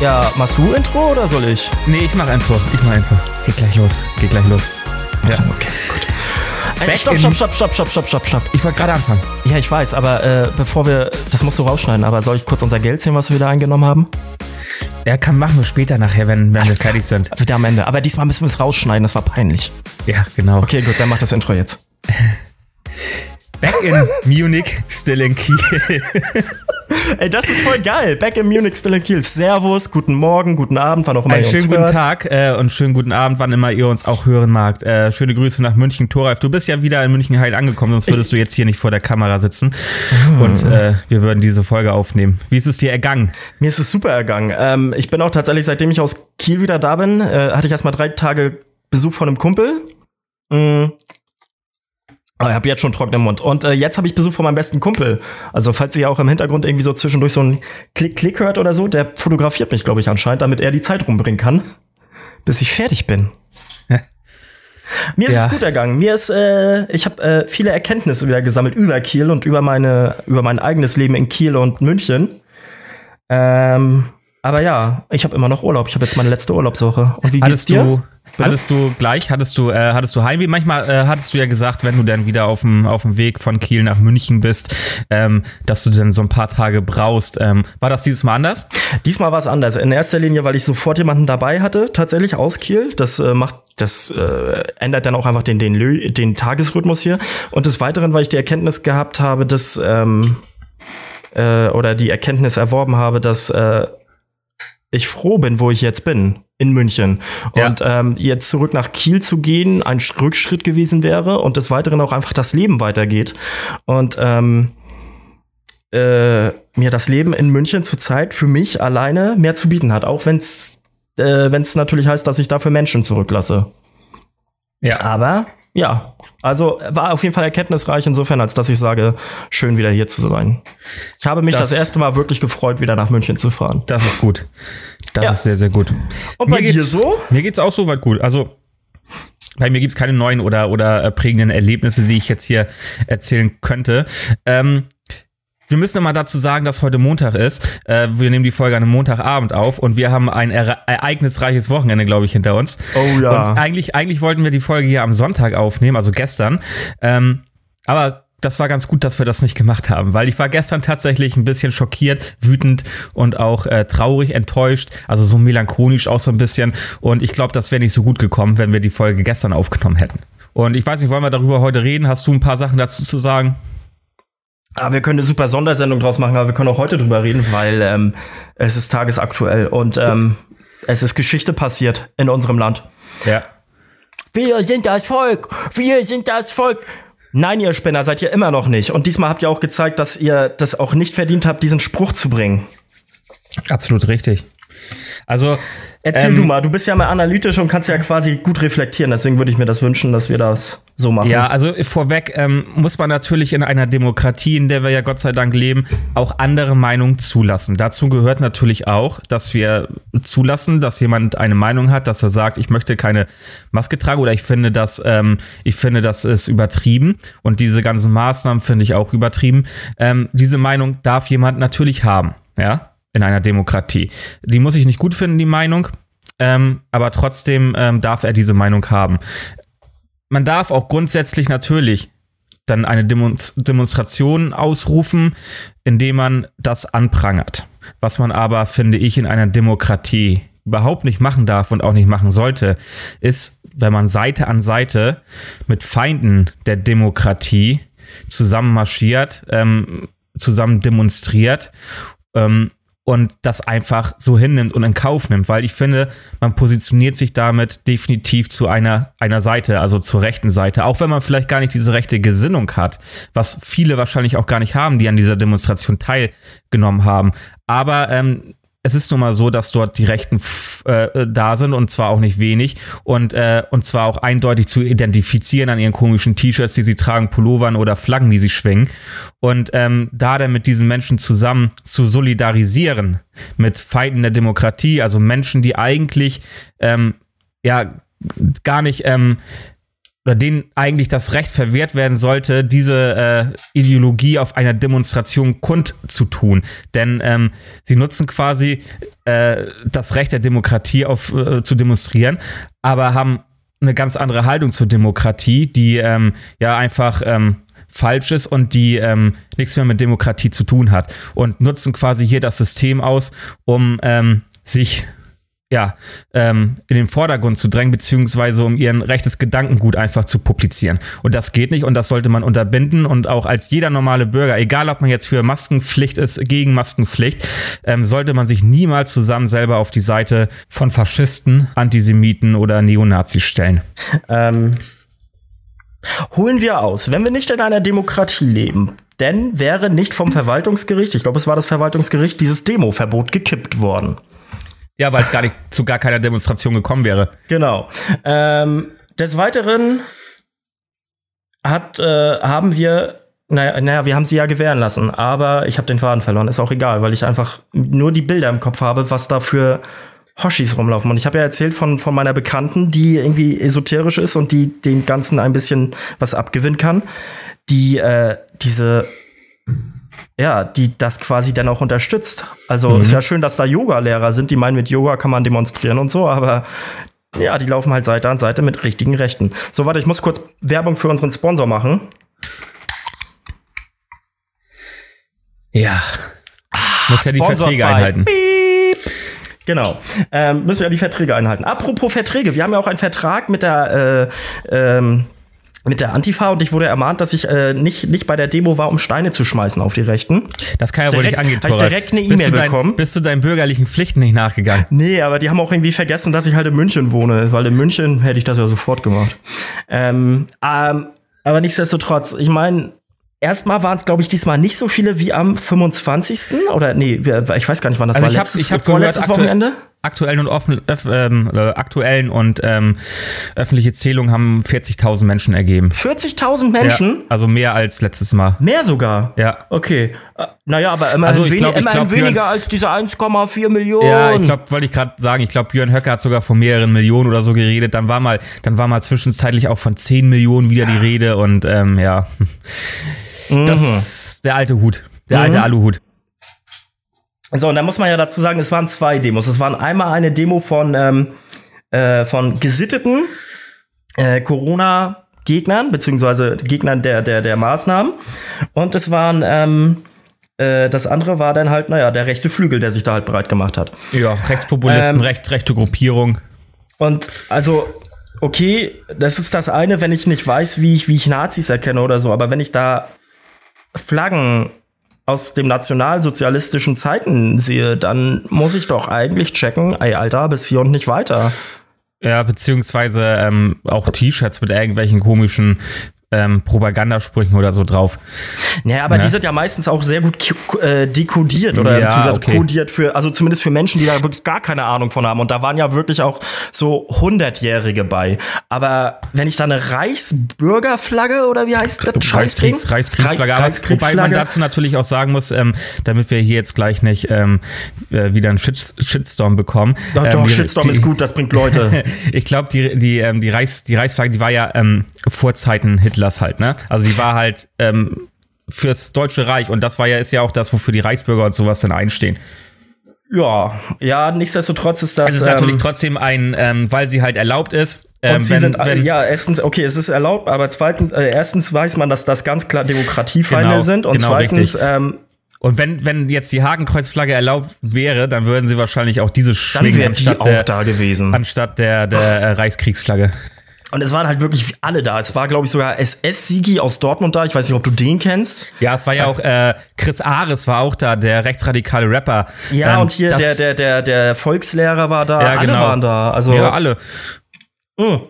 Ja, machst du Intro oder soll ich? Nee, ich mach Intro. Ich mach Intro. Geht gleich los. Geht gleich los. Ja. Okay, gut. Äh, stopp, stopp, stopp, stopp, stopp, stopp, stopp, stopp. Ich wollte gerade anfangen. Ja, ich weiß, aber äh, bevor wir. Das musst du rausschneiden, aber soll ich kurz unser Geld sehen, was wir da eingenommen haben? Ja, kann machen wir später nachher, wenn, wenn wir fertig sind. Wieder am Ende. Aber diesmal müssen wir es rausschneiden, das war peinlich. Ja, genau. Okay, gut, dann mach das Intro jetzt. Back in Munich, still in Kiel. Ey, das ist voll geil. Back in Munich, still in Kiel. Servus, guten Morgen, guten Abend, wann auch immer Einen ihr schönen uns guten hört. Tag äh, und schönen guten Abend, wann immer ihr uns auch hören magt. Äh, schöne Grüße nach München, Thoralf. Du bist ja wieder in München heil angekommen, sonst würdest du jetzt hier nicht vor der Kamera sitzen. Und äh, wir würden diese Folge aufnehmen. Wie ist es dir ergangen? Mir ist es super ergangen. Ähm, ich bin auch tatsächlich, seitdem ich aus Kiel wieder da bin, äh, hatte ich erstmal drei Tage Besuch von einem Kumpel. Mm. Aber ich habe jetzt schon trockenen Mund. Und äh, jetzt habe ich Besuch von meinem besten Kumpel. Also, falls ihr auch im Hintergrund irgendwie so zwischendurch so ein Klick-Klick hört oder so, der fotografiert mich, glaube ich, anscheinend, damit er die Zeit rumbringen kann, bis ich fertig bin. Mir ist Ja. es gut ergangen. Mir ist, äh, ich habe äh, viele Erkenntnisse wieder gesammelt über Kiel und über meine, über mein eigenes Leben in Kiel und München. Ähm, aber ja, ich habe immer noch Urlaub. Ich habe jetzt meine letzte Urlaubswoche. Und wie geht's Hattest dir? du, hattest du gleich, hattest du, äh, hattest du Heimweh? Manchmal äh, hattest du ja gesagt, wenn du dann wieder auf dem auf dem Weg von Kiel nach München bist, ähm, dass du dann so ein paar Tage brauchst. Ähm, war das dieses Mal anders? Diesmal war es anders. In erster Linie, weil ich sofort jemanden dabei hatte, tatsächlich aus Kiel. Das äh, macht, das äh, ändert dann auch einfach den, den, Lö- den Tagesrhythmus hier. Und des Weiteren, weil ich die Erkenntnis gehabt habe, dass ähm, äh, oder die Erkenntnis erworben habe, dass äh, ich froh bin, wo ich jetzt bin, in München. Ja. Und ähm, jetzt zurück nach Kiel zu gehen, ein Sch- Rückschritt gewesen wäre und des Weiteren auch einfach das Leben weitergeht. Und ähm, äh, mir das Leben in München zurzeit für mich alleine mehr zu bieten hat, auch wenn es äh, wenn's natürlich heißt, dass ich dafür Menschen zurücklasse. Ja. Aber ja, also war auf jeden Fall erkenntnisreich insofern, als dass ich sage, schön wieder hier zu sein. Ich habe mich das, Das- erste Mal wirklich gefreut, wieder nach München zu fahren. Das ist gut. Das Ja. ist sehr, sehr gut. Und bei Mir dir geht's- so? Mir geht's auch soweit gut. Also bei mir gibt's keine neuen oder, oder äh, prägenden Erlebnisse, die ich jetzt hier erzählen könnte. Ähm, wir müssen mal dazu sagen, dass heute Montag ist. Äh, wir nehmen die Folge an einem Montagabend auf und wir haben ein ere- ereignisreiches Wochenende, glaube ich, hinter uns. Oh ja. Und eigentlich, eigentlich wollten wir die Folge hier am Sonntag aufnehmen, also gestern. Ähm, aber das war ganz gut, dass wir das nicht gemacht haben, weil ich war gestern tatsächlich ein bisschen schockiert, wütend und auch äh, traurig, enttäuscht, also so melancholisch auch so ein bisschen. Und ich glaube, das wäre nicht so gut gekommen, wenn wir die Folge gestern aufgenommen hätten. Und ich weiß nicht, wollen wir darüber heute reden? Hast du ein paar Sachen dazu zu sagen? Ah, wir können eine super Sondersendung draus machen, aber wir können auch heute drüber reden, weil ähm, es ist tagesaktuell und ähm, es ist Geschichte passiert in unserem Land. Ja. Wir sind das Volk! Wir sind das Volk! Nein, ihr Spinner, seid ihr immer noch nicht. Und diesmal habt ihr auch gezeigt, dass ihr das auch nicht verdient habt, diesen Spruch zu bringen. Absolut richtig. Also, Erzähl Ähm, du mal, du bist ja mal analytisch und kannst ja quasi gut reflektieren. Deswegen würde ich mir das wünschen, dass wir das so machen. Ja, also vorweg ähm, muss man natürlich in einer Demokratie, in der wir ja Gott sei Dank leben, auch andere Meinungen zulassen. Dazu gehört natürlich auch, dass wir zulassen, dass jemand eine Meinung hat, dass er sagt, ich möchte keine Maske tragen oder ich finde das, ähm, ich finde das ist übertrieben und diese ganzen Maßnahmen finde ich auch übertrieben. Ähm, diese Meinung darf jemand natürlich haben, ja, in einer Demokratie. Die muss ich nicht gut finden, die Meinung. Ähm, aber trotzdem ähm, darf er diese Meinung haben man darf auch grundsätzlich natürlich dann eine Demonst Demonstration ausrufen, indem man das anprangert. Was man aber, finde ich, in einer Demokratie überhaupt nicht machen darf und auch nicht machen sollte, ist, wenn man Seite an Seite mit Feinden der Demokratie zusammen marschiert, ähm, zusammen demonstriert ähm, und das einfach so hinnimmt und in Kauf nimmt, weil ich finde, man positioniert sich damit definitiv zu einer, einer Seite, also zur rechten Seite, auch wenn man vielleicht gar nicht diese rechte Gesinnung hat, was viele wahrscheinlich auch gar nicht haben, die an dieser Demonstration teilgenommen haben. Aber ähm, es ist nun mal so, dass dort die Rechten äh, da sind und zwar auch nicht wenig und, äh, und zwar auch eindeutig zu identifizieren an ihren komischen T-Shirts, die sie tragen, Pullovern oder Flaggen, die sie schwingen. Und ähm, da dann mit diesen Menschen zusammen zu solidarisieren, mit Feinden der Demokratie, also Menschen, die eigentlich ähm, ja gar nicht ähm, oder denen eigentlich das Recht verwehrt werden sollte, diese äh, Ideologie auf einer Demonstration kundzutun. Denn ähm, sie nutzen quasi äh, das Recht der Demokratie auf, äh, zu demonstrieren, aber haben eine ganz andere Haltung zur Demokratie, die ähm, ja einfach ähm, falsch ist und die ähm, nichts mehr mit Demokratie zu tun hat. Und nutzen quasi hier das System aus, um ähm, sich ja, ähm, in den Vordergrund zu drängen, beziehungsweise um ihren rechtes Gedankengut einfach zu publizieren. Und das geht nicht und das sollte man unterbinden und auch als jeder normale Bürger, egal ob man jetzt für Maskenpflicht ist, gegen Maskenpflicht, ähm, sollte man sich niemals zusammen selber auf die Seite von Faschisten, Antisemiten oder Neonazis stellen. Ähm, holen wir aus, wenn wir nicht in einer Demokratie leben, denn wäre nicht vom Verwaltungsgericht, ich glaube, es war das Verwaltungsgericht, dieses Demoverbot gekippt worden. Ja, weil es gar nicht zu gar keiner Demonstration gekommen wäre. Genau. Ähm, des Weiteren hat, äh, haben wir, naja, naja, wir haben sie ja gewähren lassen, aber ich habe den Faden verloren. Ist auch egal, weil ich einfach nur die Bilder im Kopf habe, was da für Hoshis rumlaufen. Und ich habe ja erzählt von, von meiner Bekannten, die irgendwie esoterisch ist und die dem Ganzen ein bisschen was abgewinnen kann. Die äh, diese ja, die das quasi dann auch unterstützt. Also mhm. ist ja schön, dass da Yoga-Lehrer sind, die meinen, mit Yoga kann man demonstrieren und so, aber ja, die laufen halt Seite an Seite mit richtigen Rechten. So, warte, ich muss kurz Werbung für unseren Sponsor machen. Ja. muss ja die Verträge einhalten. Beep. Genau. Ähm, müssen ja die Verträge einhalten. Apropos Verträge, wir haben ja auch einen Vertrag mit der äh, ähm, mit der Antifa und ich wurde ermahnt, dass ich äh, nicht, nicht bei der Demo war, um Steine zu schmeißen auf die Rechten. Das kann ja wohl nicht angehen, ich direkt eine E-Mail bekommen. Bist du deinen bürgerlichen Pflichten nicht nachgegangen? Nee, aber die haben auch irgendwie vergessen, dass ich halt in München wohne, weil in München hätte ich das ja sofort gemacht. Ähm, ähm, aber nichtsdestotrotz, ich meine, Erstmal waren es, glaube ich, diesmal nicht so viele wie am 25. Oder nee, ich weiß gar nicht, wann das also war. Ich habe hab vorletztes Wochenende aktuellen und offen, öff, ähm, äh, aktuellen und ähm, öffentliche Zählungen haben 40.000 Menschen ergeben. 40.000 Menschen? Ja, also mehr als letztes Mal. Mehr sogar? Ja. Okay. Äh, naja, aber immerhin, also ich glaub, ich glaub, weniger Björn, als diese 1,4 Millionen. Ja, ich glaube, wollte ich gerade sagen, ich glaube, Björn Höcke hat sogar von mehreren Millionen oder so geredet. Dann war mal, dann war mal zwischenzeitlich auch von 10 Millionen wieder die Rede und ähm, ja. Das ist der alte Hut. Der mhm. alte Aluhut. So, und da muss man ja dazu sagen, es waren zwei Demos. Es waren einmal eine Demo von, ähm, äh, von gesitteten äh, Corona-Gegnern, beziehungsweise Gegnern der, der, der Maßnahmen. Und es waren, ähm, äh, das andere war dann halt, naja, der rechte Flügel, der sich da halt breit gemacht hat. Ja, Rechtspopulisten, ähm, recht, rechte Gruppierung. Und also, okay, das ist das eine, wenn ich nicht weiß, wie ich, wie ich Nazis erkenne oder so, aber wenn ich da Flaggen aus dem nationalsozialistischen Zeiten sehe, dann muss ich doch eigentlich checken, ey, Alter, bis hier und nicht weiter. Ja, beziehungsweise ähm, auch T-Shirts mit irgendwelchen komischen ähm, Propagandasprüchen oder so drauf. Naja, aber ja. die sind ja meistens auch sehr gut äh, dekodiert oder ja, beziehungsweise okay. kodiert für, also zumindest für Menschen, die da wirklich gar keine Ahnung von haben. Und da waren ja wirklich auch so Hundertjährige bei. Aber wenn ich da eine Reichsbürgerflagge oder wie heißt das? Reichskriegs, Reichskriegsflagge. Reichskriegsflagge. Wobei man dazu natürlich auch sagen muss, ähm, damit wir hier jetzt gleich nicht ähm, äh, wieder einen Shit Shitstorm bekommen. Doch, ähm, Shitstorm die, ist gut, das bringt Leute. ich glaube, die, die, ähm, die, Reichs, die Reichsflagge, die war ja ähm, vor Zeiten Hitler Hitlers halt, ne? Also die war halt ähm, fürs Deutsche Reich und das war ja, ist ja auch das, wofür die Reichsbürger und sowas dann einstehen. Ja, ja, nichtsdestotrotz ist das. Es ist ähm, natürlich trotzdem ein, ähm, weil sie halt erlaubt ist. Ähm, und sie wenn, sind, wenn, ja, erstens, okay, es ist erlaubt, aber zweitens, äh, erstens weiß man, dass das ganz klar Demokratiefeinde genau, sind und genau zweitens, ähm, und wenn, wenn jetzt die Hakenkreuzflagge erlaubt wäre, dann würden sie wahrscheinlich auch diese schwingen anstatt, der, da gewesen. anstatt der, der Reichskriegsflagge. Und es waren halt wirklich alle da. Es war, glaube ich, sogar SS-Sigi aus Dortmund da. Ich weiß nicht, ob du den kennst. Ja, es war ja auch äh, Chris Ares war auch da, der rechtsradikale Rapper. Ja, ähm, und hier der, der, der, der Volkslehrer war da. Ja, alle genau. waren da. Also, ja, alle. Mh.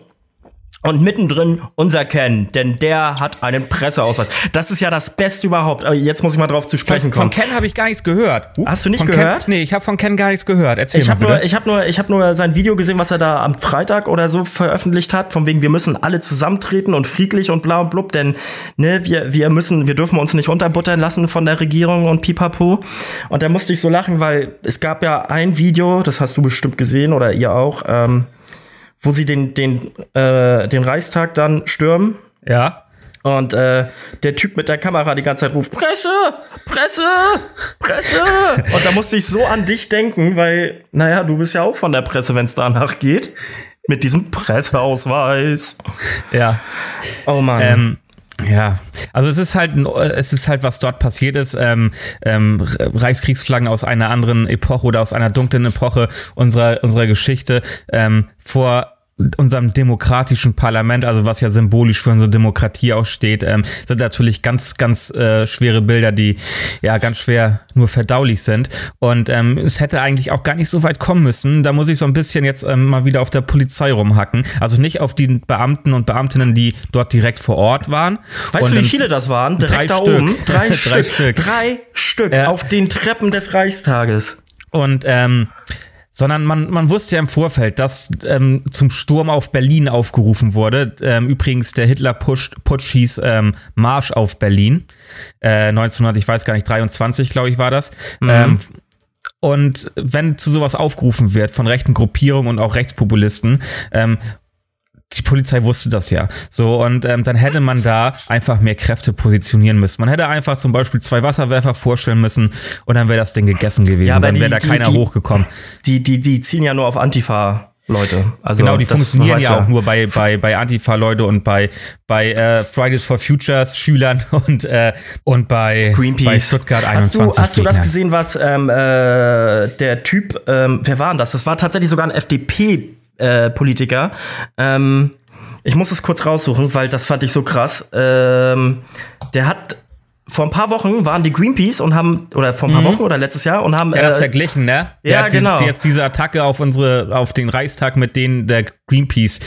Und mittendrin unser Ken, denn der hat einen Presseausweis. Das ist ja das Beste überhaupt. Aber jetzt muss ich mal drauf zu sprechen kommen. Von Ken habe ich gar nichts gehört. Uh, Hast du nicht gehört? Ken, nee, ich habe von Ken gar nichts gehört. Erzähl ich habe nur, ich habe nur, ich habe nur sein Video gesehen, was er da am Freitag oder so veröffentlicht hat, von wegen wir müssen alle zusammentreten und friedlich und bla und blub, denn ne, wir wir müssen, wir dürfen uns nicht unterbuttern lassen von der Regierung und Pipapo. Und da musste ich so lachen, weil es gab ja ein Video, das hast du bestimmt gesehen oder ihr auch. Ähm, wo sie den, den, äh, den Reichstag dann stürmen. Ja. Und äh, der Typ mit der Kamera die ganze Zeit ruft: Presse! Presse! Presse! Und da musste ich so an dich denken, weil, naja, du bist ja auch von der Presse, wenn es danach geht. Mit diesem Presseausweis. Ja. Oh Mann. Ähm, ja, also es ist halt, es ist halt, was dort passiert ist. Ähm, ähm, Reichskriegsflaggen aus einer anderen Epoche oder aus einer dunklen Epoche unserer, unserer Geschichte ähm, vor unserem demokratischen Parlament, also was ja symbolisch für unsere Demokratie auch steht, ähm, sind natürlich ganz, ganz äh, schwere Bilder, die ja ganz schwer nur verdaulich sind. Und ähm, es hätte eigentlich auch gar nicht so weit kommen müssen. Da muss ich so ein bisschen jetzt ähm, mal wieder auf der Polizei rumhacken. Also nicht auf die Beamten und Beamtinnen, die dort direkt vor Ort waren. Weißt und du, wie viele das waren? Direkt drei da Stück. oben. Drei, Drei Stück. Stück. Drei Stück Ja. auf den Treppen des Reichstages. Und ähm, sondern man, man wusste ja im Vorfeld, dass ähm, zum Sturm auf Berlin aufgerufen wurde. Ähm, übrigens, der Hitler-Putsch Putsch hieß ähm, Marsch auf Berlin. Äh, 1900, ich weiß gar nicht, 23, glaube ich, war das. Ähm, und wenn zu sowas aufgerufen wird von rechten Gruppierungen und auch Rechtspopulisten, ähm, die Polizei wusste das ja. So, und ähm, dann hätte man da einfach mehr Kräfte positionieren müssen. Man hätte einfach zum Beispiel zwei Wasserwerfer vorstellen müssen und dann wäre das Ding gegessen gewesen. Ja, dann wäre da keiner die- hochgekommen. Die, die, die ziehen ja nur auf Antifa. Leute, also Genau, die funktionieren ja auch nur bei, bei, bei Antifa-Leute und bei, bei äh, Fridays for Futures Schülern und, äh, und bei, Greenpeace. bei Stuttgart hast 21. du, hast du das gesehen, was ähm, äh, der Typ, ähm, wer war denn das? Das war tatsächlich sogar ein FDP-Politiker. ähm, ich muss es kurz raussuchen, weil das fand ich so krass. Ähm, der hat vor ein paar Wochen waren die Greenpeace und haben, oder vor ein paar Wochen oder letztes Jahr und haben. Mhm. Ja, das äh, verglichen, ne? Der ja, hat die- genau. Die, jetzt diese Attacke auf unsere, auf den Reichstag mit denen der Greenpeace,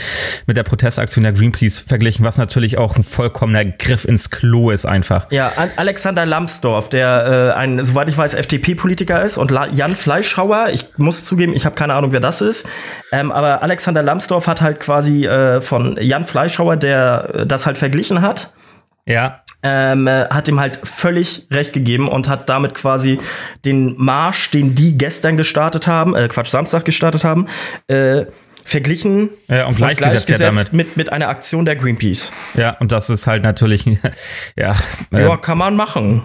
mit der Protestaktion der Greenpeace verglichen, was natürlich auch ein vollkommener Griff ins Klo ist einfach. Ja, An- Alexander Lambsdorff, der äh, ein, soweit ich weiß, FDP-Politiker ist und La Jan Fleischhauer, ich muss zugeben, ich habe keine Ahnung, wer das ist, ähm, aber Alexander Lambsdorff hat halt quasi äh, von Jan Fleischhauer, der äh, das halt verglichen hat, Ja. Ähm, äh, hat ihm halt völlig recht gegeben und hat damit quasi den Marsch, den die gestern gestartet haben, äh, Quatsch, Samstag gestartet haben, äh, verglichen Ja, und gleichgesetzt ja damit. mit, mit einer Aktion der Greenpeace. Ja, und das ist halt natürlich, ja. äh, Ja, kann man machen.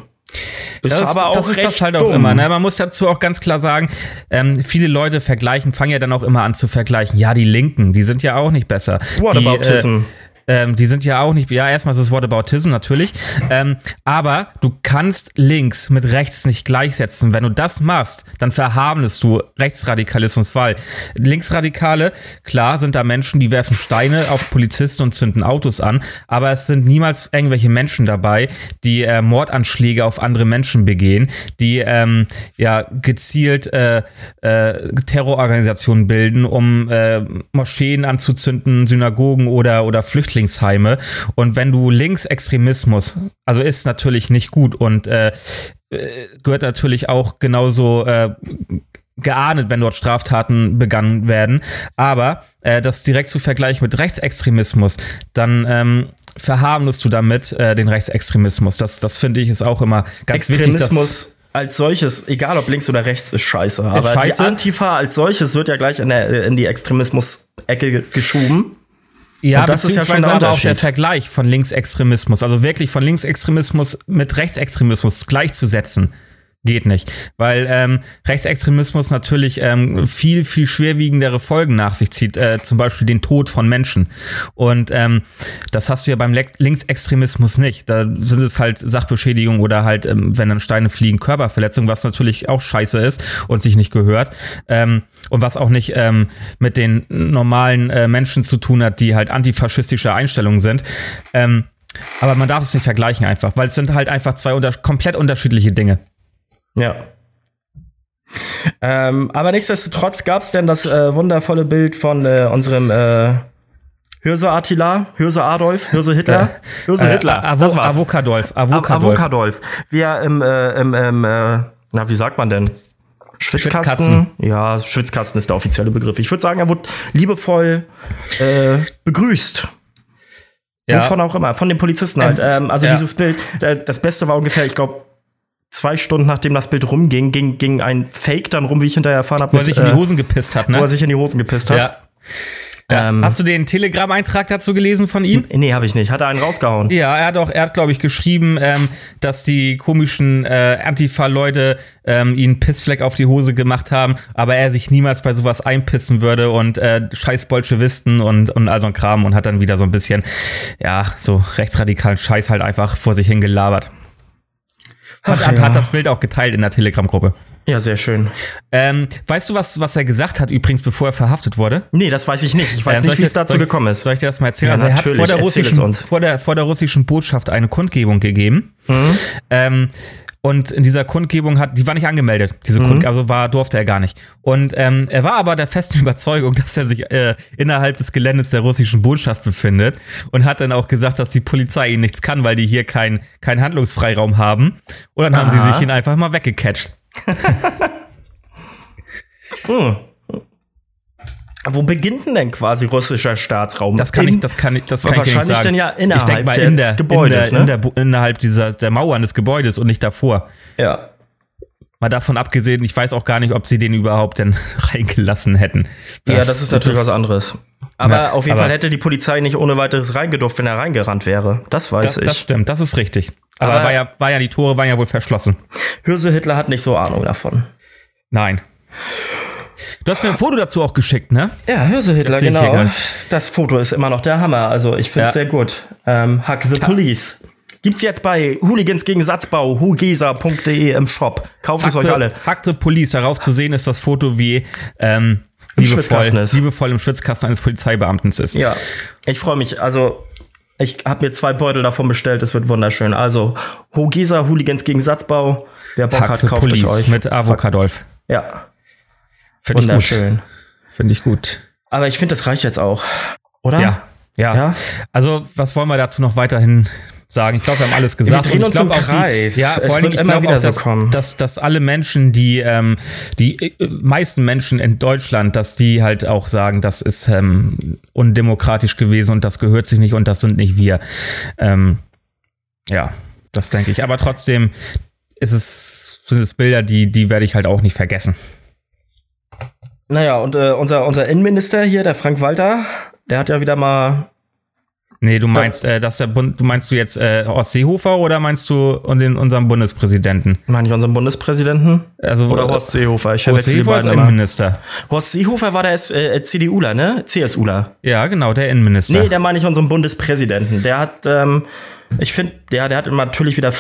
Ist Das, aber auch das ist das halt auch dumm. immer. Ne? Man muss dazu auch ganz klar sagen, ähm, viele Leute vergleichen, fangen ja dann auch immer an zu vergleichen. Ja, die Linken, die sind ja auch nicht besser. Whataboutism. Die, äh, ähm, die sind ja auch nicht, ja, erstmal ist es Whataboutism natürlich, ähm, aber du kannst links mit rechts nicht gleichsetzen. Wenn du das machst, dann verharmlest du Rechtsradikalismus, weil Linksradikale, klar, sind da Menschen, die werfen Steine auf Polizisten und zünden Autos an, aber es sind niemals irgendwelche Menschen dabei, die äh, Mordanschläge auf andere Menschen begehen, die ähm, ja gezielt äh, äh, Terrororganisationen bilden, um äh, Moscheen anzuzünden, Synagogen oder, oder Flüchtlingsheime. Und wenn du Linksextremismus, also ist natürlich nicht gut und äh, gehört natürlich auch genauso äh, geahndet, wenn dort Straftaten begangen werden. Aber äh, das direkt zu vergleichen mit Rechtsextremismus, dann ähm, verharmlost du damit äh, den Rechtsextremismus. Das, das finde ich ist auch immer ganz wichtig. dass- Extremismus als solches, egal ob links oder rechts, ist scheiße. Aber scheiße. die Antifa als solches wird ja gleich in, der, in die Extremismus-Ecke ge- geschoben. Ja, Und das ist ja schon der aber auch der. Vergleich von Linksextremismus, also wirklich von Linksextremismus mit Rechtsextremismus gleichzusetzen. Geht nicht, weil ähm, Rechtsextremismus natürlich ähm, viel, viel schwerwiegendere Folgen nach sich zieht, äh, zum Beispiel den Tod von Menschen. Und ähm, das hast du ja beim Lex- Linksextremismus nicht. Da sind es halt Sachbeschädigung oder halt, ähm, wenn dann Steine fliegen, Körperverletzung, was natürlich auch scheiße ist und sich nicht gehört. Ähm, und was auch nicht ähm, mit den normalen äh, Menschen zu tun hat, die halt antifaschistische Einstellungen sind. Aber man darf es nicht vergleichen einfach, weil es sind halt einfach zwei unter komplett unterschiedliche Dinge. Ja. Ähm, aber nichtsdestotrotz gab es denn das äh, wundervolle Bild von äh, unserem äh, Hirse Attila, Hirse Adolf, Hirse Hitler, Hirse Äh, Hitler. Avo das war's. Avokadolf. Av- Avokadolf. Avokadolf. Wie er im, im, im na, wie sagt man denn? Schwitzkasten. Schwitzkasten. Ja, Schwitzkasten ist der offizielle Begriff. Ich würde sagen, er wurde liebevoll äh, begrüßt. Ja. Wovon auch immer, von den Polizisten halt. Ähm, Ähm, also ja. dieses Bild, äh, das Beste war ungefähr, ich glaube, zwei Stunden nachdem das Bild rumging, ging, ging ein Fake dann rum, wie ich hinterher erfahren habe, Wo er sich in die Hosen gepisst hat, wo er ne? sich in die Hosen gepisst hat. Ja. Ähm, Hast du den Telegram-Eintrag dazu gelesen von ihm? nee, habe ich nicht. Hat er einen rausgehauen? Ja, er hat auch, er hat, glaube ich, geschrieben, ähm, dass die komischen äh, Antifa-Leute ähm, ihn Pissfleck auf die Hose gemacht haben, aber er sich niemals bei sowas einpissen würde und äh, scheiß Bolschewisten und, und all so ein Kram und hat dann wieder so ein bisschen, ja, so rechtsradikalen Scheiß halt einfach vor sich hingelabert. Und Ach hat, ja. hat das Bild auch geteilt in der Telegram-Gruppe. Ja, sehr schön. Ähm, weißt du, was, was er gesagt hat, übrigens, bevor er verhaftet wurde? Nee, das weiß ich nicht. Ich weiß Ähm, nicht, wie es dazu ich- gekommen ist. Soll ich dir das mal erzählen? Ja, also er hat natürlich. vor der, russischen, uns. vor, der, vor der russischen Botschaft eine Kundgebung gegeben. Mhm. Ähm, und in dieser Kundgebung hat, die war nicht angemeldet, diese Mhm. Kund, also war, durfte er gar nicht. Und ähm, er war aber der festen Überzeugung, dass er sich äh, innerhalb des Geländes der russischen Botschaft befindet und hat dann auch gesagt, dass die Polizei ihn nichts kann, weil die hier keinen keinen Handlungsfreiraum haben. Und dann haben sie Aha. sich ihn einfach mal weggecatcht. Hm. Wo beginnt denn, denn quasi russischer Staatsraum? Das kann Im- ich, das kann ich, das kann ich dir nicht wahrscheinlich sagen. dann ja innerhalb mal des in der, Gebäudes, in der, ne? in der, innerhalb dieser der Mauern des Gebäudes und nicht davor. Ja. Mal davon abgesehen, ich weiß auch gar nicht, ob sie den überhaupt denn reingelassen hätten. ja, das ist natürlich was anderes. Aber Ja, auf jeden aber- Fall hätte die Polizei nicht ohne weiteres reingedurft, wenn er reingerannt wäre. Das weiß Das, ich. das stimmt, das ist richtig. Aber, Aber- war, ja, war ja, die Tore waren ja wohl verschlossen. Hirse Hitler hat nicht so Ahnung davon. Nein. Du hast mir ein Foto dazu auch geschickt, ne? Ja, Hirse Hitler, Das genau. Das Foto ist immer noch der Hammer. Also ich finde es Ja. sehr gut. Ähm, Hack the Police. Gibt's jetzt bei Hooligans gegen Satzbau, hugesa.de im Shop. Kauft es euch alle. Hack the Police. Darauf zu sehen ist das Foto, wie ähm, liebevoll, Schwitzkasten ist. liebevoll im Schwitzkasten eines Polizeibeamten ist. Ja, ich freue mich. Also, ich habe mir zwei Beutel davon bestellt. Es wird wunderschön. Also, Hogesa, Hooligans gegen Satzbau. Wer Bock Hack hat, kauft Police euch. mit Avocadolf. Ja, Finde ich gut. Finde ich gut. Aber ich finde, das reicht jetzt auch. Oder? Ja, ja. Ja? Also, was wollen wir dazu noch weiterhin sagen? Ich glaube, wir haben alles gesagt. drehen Und ich uns im auch die- Kreis. ja, Es vor allem, wird ich immer wieder auch, so dass, kommen. Dass, dass alle Menschen, die, ähm, die äh, meisten Menschen in Deutschland, dass die halt auch sagen, das ist ähm, undemokratisch gewesen und das gehört sich nicht und das sind nicht wir. Ähm, ja, das denke ich. Aber trotzdem ist es, sind es Bilder, die, die werde ich halt auch nicht vergessen. Naja, und äh, unser, unser Innenminister hier, der Frank Walter, der hat ja wieder mal. Nee, du meinst, äh, dass der Bund, du meinst du jetzt äh, Horst Seehofer oder meinst du und den, unseren Bundespräsidenten? Meine ich unseren Bundespräsidenten? Also, Oder Horst Seehofer? Ich Horst Seehofer ist. Innenminister. Horst Seehofer war der S äh, CDUler, ne? CSUler. Ja, genau, der Innenminister. Nee, der meine ich unseren Bundespräsidenten. Der hat, ähm, ich finde, der, der hat natürlich wieder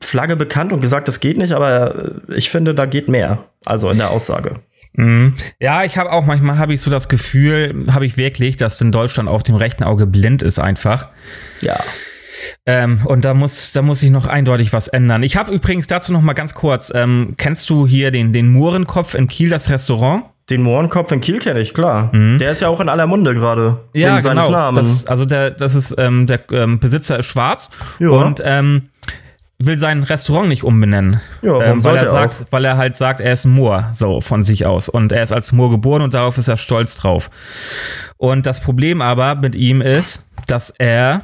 Flagge bekannt und gesagt, das geht nicht, aber äh, ich finde, da geht mehr. Also in der Aussage. Mhm. Ja, ich habe auch manchmal habe ich so das Gefühl, habe ich wirklich, dass in Deutschland auf dem rechten Auge blind ist einfach. Ja. Ähm, und da muss, da muss sich noch eindeutig was ändern. Ich habe übrigens dazu noch mal ganz kurz, ähm, kennst du hier den, den Mohrenkopf in Kiel, das Restaurant? Den Mohrenkopf in Kiel kenne ich, klar. Der ist ja auch in aller Munde gerade. wegen seines Namens. Mhm. Das, also der, das ist, ähm, der ähm, Besitzer ist schwarz Ja. und ähm, will sein Restaurant nicht umbenennen. Ja, warum ähm, weil, er sagt, weil er halt sagt, er ist ein Moor, so von sich aus. Und er ist als Moor geboren und darauf ist er stolz drauf. Und das Problem aber mit ihm ist, dass er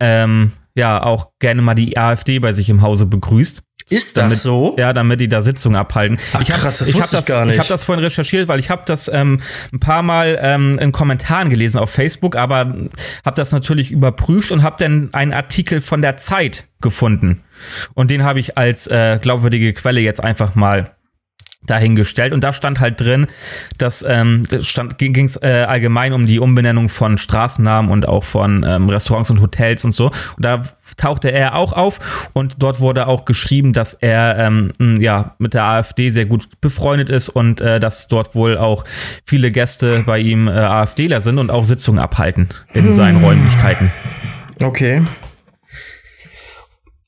ähm, ja auch gerne mal die AfD bei sich im Hause begrüßt. Ist das damit, so? Ja, damit die da Sitzungen abhalten. ich hab, krass, das ich hab wusste ich das, gar nicht. Ich habe das vorhin recherchiert, weil ich habe das ähm, ein paar Mal ähm, in Kommentaren gelesen auf Facebook, aber habe das natürlich überprüft und habe dann einen Artikel von der Zeit gefunden. Und den habe ich als äh, glaubwürdige Quelle jetzt einfach mal dahingestellt. Und da stand halt drin, dass ähm, ging es äh, allgemein um die Umbenennung von Straßennamen und auch von ähm, Restaurants und Hotels und so. Und da tauchte er auch auf und dort wurde auch geschrieben, dass er ähm, ja mit der AfD sehr gut befreundet ist und äh, dass dort wohl auch viele Gäste bei ihm äh, AfDler sind und auch Sitzungen abhalten in seinen Räumlichkeiten. Okay.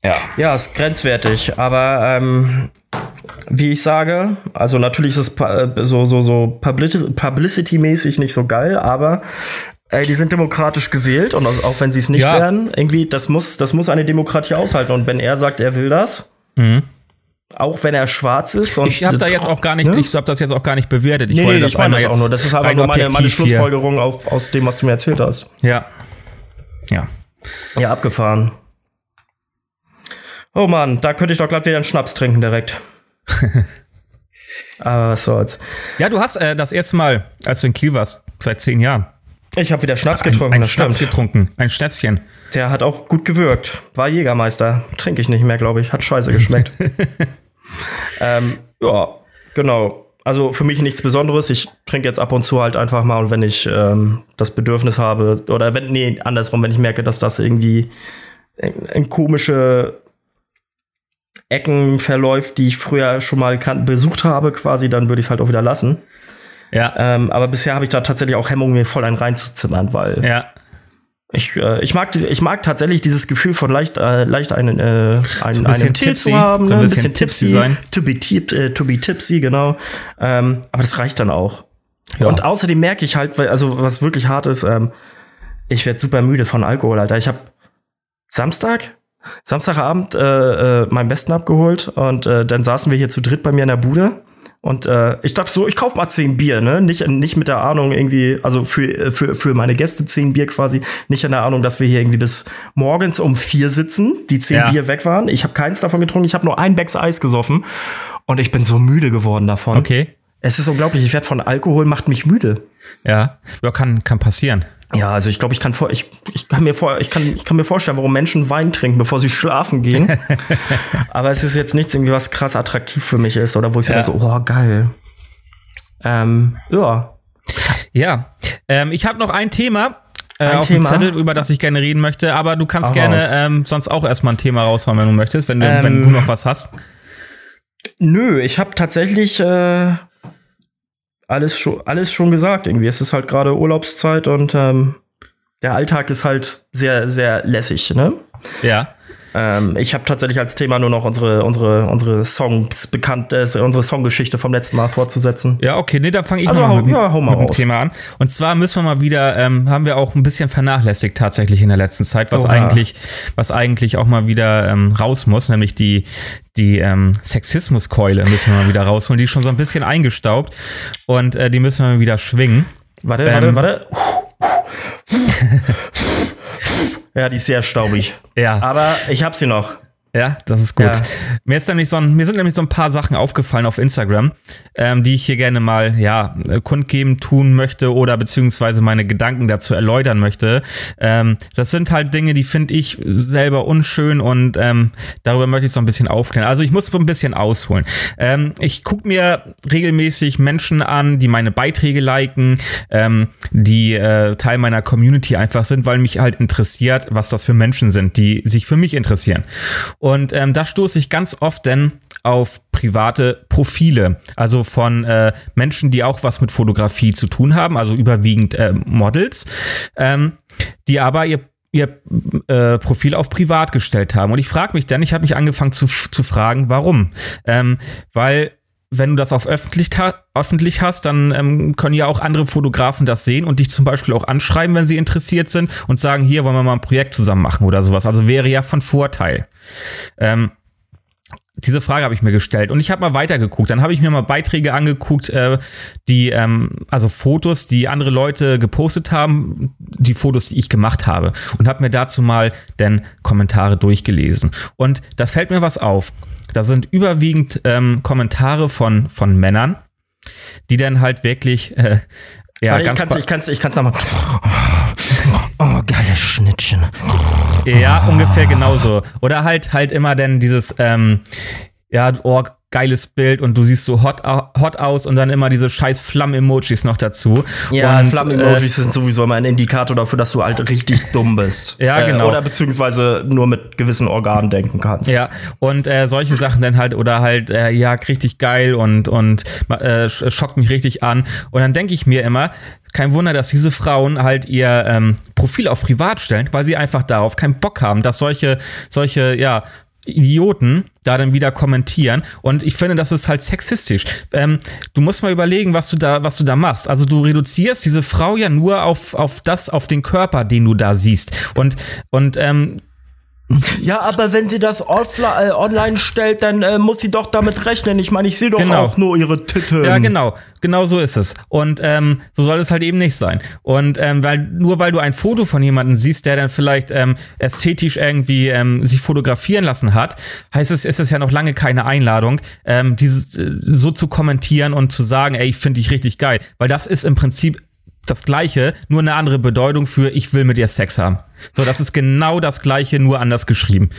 Ja. Ja, ist grenzwertig, aber ähm, wie ich sage, also natürlich ist es äh, so, so, so Publici- Publicity-mäßig nicht so geil, aber ey, die sind demokratisch gewählt und auch wenn sie es nicht Ja. werden, irgendwie, das muss, das muss eine Demokratie aushalten. Und wenn er sagt, er will das, Mhm. auch wenn er schwarz ist und Ich habe da jetzt auch gar nicht, Ne? ich habe das jetzt auch gar nicht bewertet. Ich Nee, wollte nee, das ich einmal das auch jetzt nur. Das ist einfach rein nur meine, meine Schlussfolgerung auf, aus dem, was du mir erzählt hast. Ja. Ja. Ja, abgefahren. Oh Mann, da könnte ich doch glatt wieder einen Schnaps trinken direkt. Aber was soll's. Ja, du hast äh, das erste Mal, als du in Kiel warst, seit zehn Jahren. Ich habe wieder Schnaps Ein, getrunken, ein das Schnaps stimmt. getrunken. Ein Schnäpschen. Der hat auch gut gewirkt. War Jägermeister. Trinke ich nicht mehr, glaube ich. Hat scheiße geschmeckt. ähm, ja, genau. Also für mich nichts Besonderes. Ich trinke jetzt ab und zu halt einfach mal und wenn ich ähm, das Bedürfnis habe, oder wenn, nee, andersrum, wenn ich merke, dass das irgendwie in, in komische Ecken verläuft, die ich früher schon mal besucht habe, quasi, dann würde ich es halt auch wieder lassen. Ja. Ähm, aber bisher habe ich da tatsächlich auch Hemmung, mir voll einen reinzuzimmern, weil Ja. ich, äh, ich, mag, diese- ich mag tatsächlich dieses Gefühl von leicht, äh, leicht einen, äh, einen, ein bisschen einen Tipp zu haben, so ne? ein bisschen tipsy sein. To be, tip, äh, to be tipsy, genau. Ähm, aber das reicht dann auch. Ja. Und außerdem merke ich halt, also was wirklich hart ist, ähm, ich werde super müde von Alkohol, Alter. Ich habe Samstag, Samstagabend äh, äh, meinen Besten abgeholt und äh, dann saßen wir hier zu dritt bei mir in der Bude. Und äh, ich dachte so, ich kauf mal zehn Bier, ne? Nicht, nicht mit der Ahnung irgendwie, also für, für, für meine Gäste zehn Bier quasi, nicht in der Ahnung, dass wir hier irgendwie bis morgens um vier sitzen, die zehn Ja. Bier weg waren. Ich habe keins davon getrunken, ich habe nur ein Becks Eis gesoffen und ich bin so müde geworden davon. Okay. Es ist unglaublich, ich werde von Alkohol, macht mich müde. Ja. Ja, kann, kann passieren. Ja, also ich glaube, ich kann vor, ich, ich kann mir vor, ich kann, ich kann mir vorstellen, warum Menschen Wein trinken, bevor sie schlafen gehen. Aber es ist jetzt nichts irgendwie, was krass attraktiv für mich ist oder wo ich so Ja. denke, oh geil. Ähm, ja. Ja. Ähm, ich habe noch ein Thema. Äh, Ein auf Thema? dem Zettel, über das ich gerne reden möchte, aber du kannst Hau gerne ähm, sonst auch erstmal ein Thema raushauen, wenn du möchtest, wenn du, Ähm, wenn du noch was hast. Nö, ich habe tatsächlich äh, alles schon, alles schon gesagt. Irgendwie, es ist halt gerade Urlaubszeit und ähm, der Alltag ist halt sehr, sehr lässig, ne? Ja. Ähm, ich habe tatsächlich als Thema nur noch unsere, unsere, unsere Songs bekannt, äh, unsere Songgeschichte vom letzten Mal fortzusetzen. Ja, okay, nee, dann fange ich Also mal mit, ja, mit dem. Thema an. Und zwar müssen wir mal wieder, ähm, haben wir auch ein bisschen vernachlässigt tatsächlich in der letzten Zeit, was eigentlich, was eigentlich auch mal wieder ähm, raus muss, nämlich die, die ähm, Sexismuskeule müssen wir mal wieder rausholen. Die ist schon so ein bisschen eingestaubt und äh, die müssen wir mal wieder schwingen. Warte, Ähm. warte, warte. ja, die ist sehr staubig. Ja. Aber ich hab sie noch. Ja, das ist gut. Ja. Mir, ist nämlich so ein, mir sind nämlich so ein paar Sachen aufgefallen auf Instagram, ähm, die ich hier gerne mal ja, äh, kundgeben tun möchte oder beziehungsweise meine Gedanken dazu erläutern möchte. Ähm, das sind halt Dinge, die finde ich selber unschön und ähm, darüber möchte ich so ein bisschen aufklären. Also ich muss so ein bisschen ausholen. Ähm, ich gucke mir regelmäßig Menschen an, die meine Beiträge liken, ähm, die äh, Teil meiner Community einfach sind, weil mich halt interessiert, was das für Menschen sind, die sich für mich interessieren. Und ähm, da stoße ich ganz oft denn auf private Profile, also von äh, Menschen, die auch was mit Fotografie zu tun haben, also überwiegend äh, Models, ähm, die aber ihr ihr äh, Profil auf privat gestellt haben. Und ich frage mich dann, ich habe mich angefangen zu, zu fragen, warum? Ähm, weil wenn du das auf öffentlich, öffentlich hast, dann ähm, können ja auch andere Fotografen das sehen und dich zum Beispiel auch anschreiben, wenn sie interessiert sind und sagen, hier wollen wir mal ein Projekt zusammen machen oder sowas. Also wäre ja von Vorteil. Ähm, diese Frage habe ich mir gestellt und ich habe mal weitergeguckt. Dann habe ich mir mal Beiträge angeguckt, äh, die, ähm, also Fotos, die andere Leute gepostet haben, die Fotos, die ich gemacht habe und habe mir dazu mal dann Kommentare durchgelesen. Und da fällt mir was auf. Da sind überwiegend ähm, Kommentare von, von Männern, die dann halt wirklich, äh, ja, Warte, ich ganz kann's, ich kann's, ich kann's nochmal. Oh, geile Schnittchen. Ja, ungefähr genauso. Oder halt halt immer denn dieses, ähm, ja, oh, geiles Bild und du siehst so hot, hot aus und dann immer diese scheiß Flammen-Emojis noch dazu. Ja, Flammen-Emojis sind sowieso immer ein Indikator dafür, dass du halt richtig dumm bist. Ja, Äh, genau. Oder beziehungsweise nur mit gewissen Organen denken kannst. Äh, ja, und äh, solche Sachen dann halt, oder halt, äh, ja, richtig geil und, und äh, sch- schockt mich richtig an. Und dann denke ich mir immer, kein Wunder, dass diese Frauen halt ihr ähm, Profil auf privat stellen, weil sie einfach darauf keinen Bock haben, dass solche, solche, ja, Idioten da dann wieder kommentieren und ich finde, das ist halt sexistisch. Ähm, du musst mal überlegen, was du da, was du da machst. Also du reduzierst diese Frau ja nur auf, auf das, auf den Körper, den du da siehst und und ähm, Ja, aber wenn sie das offline, äh, online stellt, dann äh, muss sie doch damit rechnen. Ich meine, ich sehe doch Genau. auch nur ihre Titten. Ja, genau. Genau so ist es. Und ähm, so soll es halt eben nicht sein. Und ähm, weil nur weil du ein Foto von jemandem siehst, der dann vielleicht ähm, ästhetisch irgendwie ähm, sich fotografieren lassen hat, heißt es, ist es ja noch lange keine Einladung, ähm, dieses äh, so zu kommentieren und zu sagen, ey, ich finde dich richtig geil. Weil das ist im Prinzip das Gleiche, nur eine andere Bedeutung für ich will mit ihr Sex haben. So, das ist genau das Gleiche, nur anders geschrieben.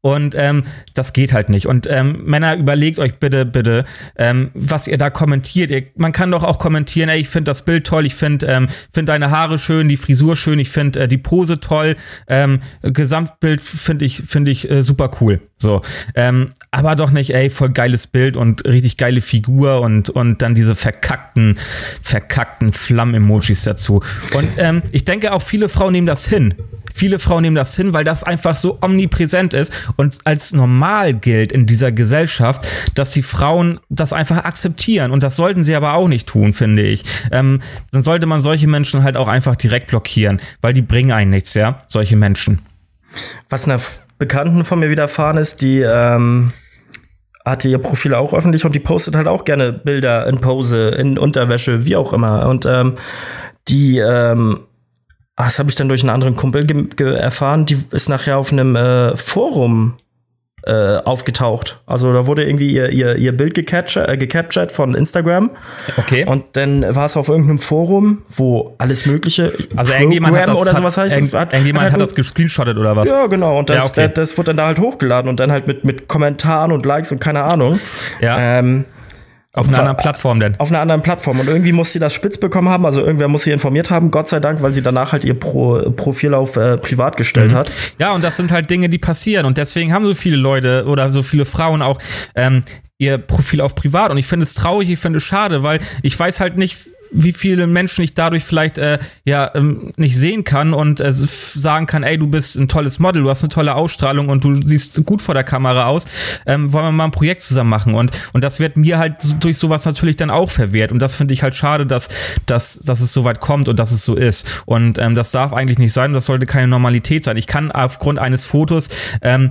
Und ähm, das geht halt nicht. Und ähm, Männer, überlegt euch bitte, bitte, ähm, was ihr da kommentiert. Ihr, man kann doch auch kommentieren, ey, ich finde das Bild toll, ich finde ähm, find deine Haare schön, die Frisur schön, ich finde äh, die Pose toll, ähm, Gesamtbild finde ich, finde ich äh, super cool. So, ähm, aber doch nicht, ey, voll geiles Bild und richtig geile Figur und, und dann diese verkackten, verkackten Flammen-Emojis dazu. Und ähm, ich denke auch viele Frauen nehmen das hin. Viele Frauen nehmen das hin, weil das einfach so omnipräsent ist und als normal gilt in dieser Gesellschaft, dass die Frauen das einfach akzeptieren. Und das sollten sie aber auch nicht tun, finde ich. Ähm, dann sollte man solche Menschen halt auch einfach direkt blockieren, weil die bringen einen nichts, ja, solche Menschen. Was einer Bekannten von mir widerfahren ist, die ähm, hatte ihr Profil auch öffentlich und die postet halt auch gerne Bilder in Pose, in Unterwäsche, wie auch immer. Und ähm, die ähm, Ah, das habe ich dann durch einen anderen Kumpel erfahren. Die ist nachher auf einem äh, Forum äh, aufgetaucht. Also da wurde irgendwie ihr, ihr, ihr Bild gecaptured, äh, gecaptured von Instagram. Okay. Und dann war es auf irgendeinem Forum, wo alles Mögliche. Also irgendjemand hat das, oder sowas heißt. Irgend, hat, irgendjemand hat, hat, hat das gescreenshottet oder was? Ja, genau. Und das, ja, okay. das, das wurde dann da halt hochgeladen und dann halt mit, mit Kommentaren und Likes und keine Ahnung. Ja. Ähm, auf einer anderen Plattform denn? Auf einer anderen Plattform. Und irgendwie muss sie das spitz bekommen haben, also irgendwer muss sie informiert haben, Gott sei Dank, weil sie danach halt ihr Pro Profil auf äh, privat gestellt mhm. hat. Ja, und das sind halt Dinge, die passieren. Und deswegen haben so viele Leute oder so viele Frauen auch ähm, ihr Profil auf privat. Und ich finde es traurig, ich finde es schade, weil ich weiß halt nicht, wie viele Menschen ich dadurch vielleicht äh, ja ähm, nicht sehen kann und äh, sagen kann, ey, du bist ein tolles Model, du hast eine tolle Ausstrahlung und du siehst gut vor der Kamera aus, ähm, wollen wir mal ein Projekt zusammen machen. Und und das wird mir halt durch sowas natürlich dann auch verwehrt. Und das finde ich halt schade, dass, dass, dass es so weit kommt und dass es so ist. Und ähm, das darf eigentlich nicht sein, das sollte keine Normalität sein. Ich kann aufgrund eines Fotos ähm,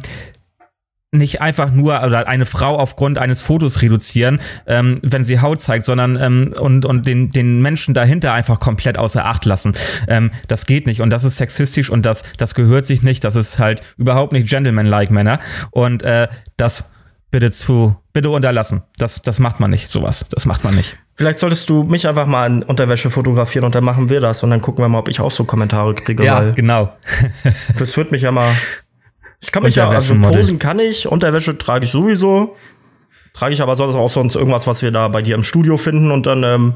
nicht einfach nur oder eine Frau aufgrund eines Fotos reduzieren, ähm, wenn sie Haut zeigt, sondern ähm, und, und den, den Menschen dahinter einfach komplett außer Acht lassen. Ähm, das geht nicht und das ist sexistisch und das, das gehört sich nicht. Das ist halt überhaupt nicht gentleman-like Männer und äh, das bitte zu, bitte unterlassen. Das, das macht man nicht, sowas. Das macht man nicht. Vielleicht solltest du mich einfach mal in Unterwäsche fotografieren und dann machen wir das und dann gucken wir mal, ob ich auch so Kommentare kriege. Ja, genau. das wird mich ja mal ich kann mich ja, also posen kann ich, Unterwäsche trage ich sowieso. Trage ich aber sonst auch sonst irgendwas, was wir da bei dir im Studio finden und dann, ähm,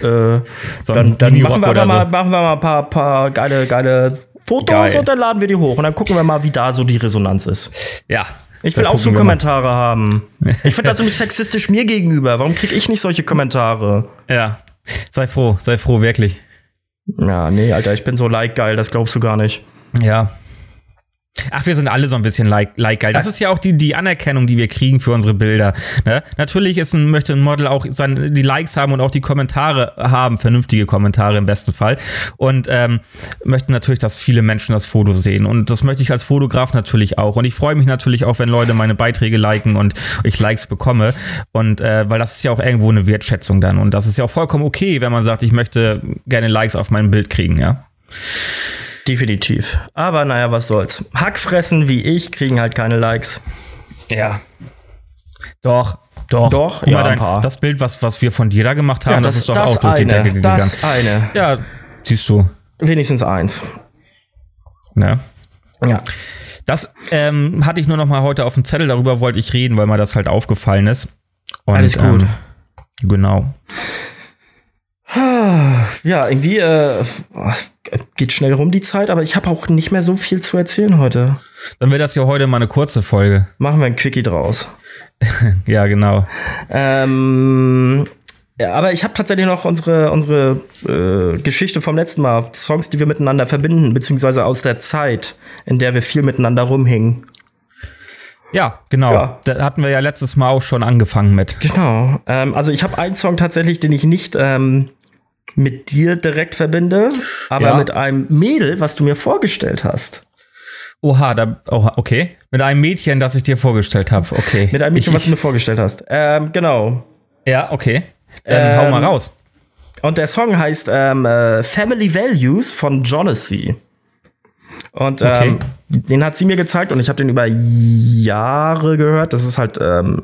äh, so dann, dann machen, wir einfach mal, so. machen wir mal ein paar, paar geile, geile Fotos Geil. und dann laden wir die hoch und dann gucken wir mal, wie da so die Resonanz ist. Ja. Ich will auch so Kommentare mal. haben. Ich finde das nämlich sexistisch mir gegenüber. Warum kriege ich nicht solche Kommentare? Ja. Sei froh, sei froh, wirklich. Ja, nee, Alter, ich bin so like geil, das glaubst du gar nicht. Ja, Ach, wir sind alle so ein bisschen like, like geil. Das ist ja auch die, die Anerkennung, die wir kriegen für unsere Bilder. Ne? Natürlich ist ein, möchte ein Model auch seine, die Likes haben und auch die Kommentare haben, vernünftige Kommentare im besten Fall. Und ähm, möchten natürlich, dass viele Menschen das Foto sehen. Und das möchte ich als Fotograf natürlich auch. Und ich freue mich natürlich auch, wenn Leute meine Beiträge liken und ich Likes bekomme. Und äh, weil das ist ja auch irgendwo eine Wertschätzung dann. Und das ist ja auch vollkommen okay, wenn man sagt, ich möchte gerne Likes auf mein Bild kriegen, ja. Definitiv. Aber naja, was soll's. Hackfressen wie ich kriegen halt keine Likes. Ja. Doch, doch. Doch, ja, dein, das Bild, was, was wir von dir da gemacht haben, ja, das, das, ist doch auch durch die Decke gegangen. Das eine. Ja, siehst du. Wenigstens eins. Ne? Ja. Das ähm, hatte ich nur noch mal heute auf dem Zettel, darüber wollte ich reden, weil mir das halt aufgefallen ist. Und, Alles gut. Ähm, genau. Ja, irgendwie äh, geht schnell rum die Zeit, aber ich habe auch nicht mehr so viel zu erzählen heute. Dann wäre das ja heute mal eine kurze Folge. Machen wir ein Quickie draus. ja, genau. Ähm, ja, aber ich habe tatsächlich noch unsere, unsere äh, Geschichte vom letzten Mal, Songs, die wir miteinander verbinden, beziehungsweise aus der Zeit, in der wir viel miteinander rumhingen. Ja, genau. Ja. Da hatten wir ja letztes Mal auch schon angefangen mit. Genau. Ähm, also ich habe einen Song tatsächlich, den ich nicht ähm, mit dir direkt verbinde, aber ja. mit einem Mädel, was du mir vorgestellt hast. Oha, da, oha, okay. Mit einem Mädchen, das ich dir vorgestellt habe. Okay. Mit einem Mädchen, ich, was du mir vorgestellt hast. Ähm, genau. Ja, okay. Ähm, hau mal ähm, raus. Und der Song heißt ähm, äh, Family Values von Jonassy. Und okay. ähm, den hat sie mir gezeigt und ich habe den über Jahre gehört. Das ist halt ähm,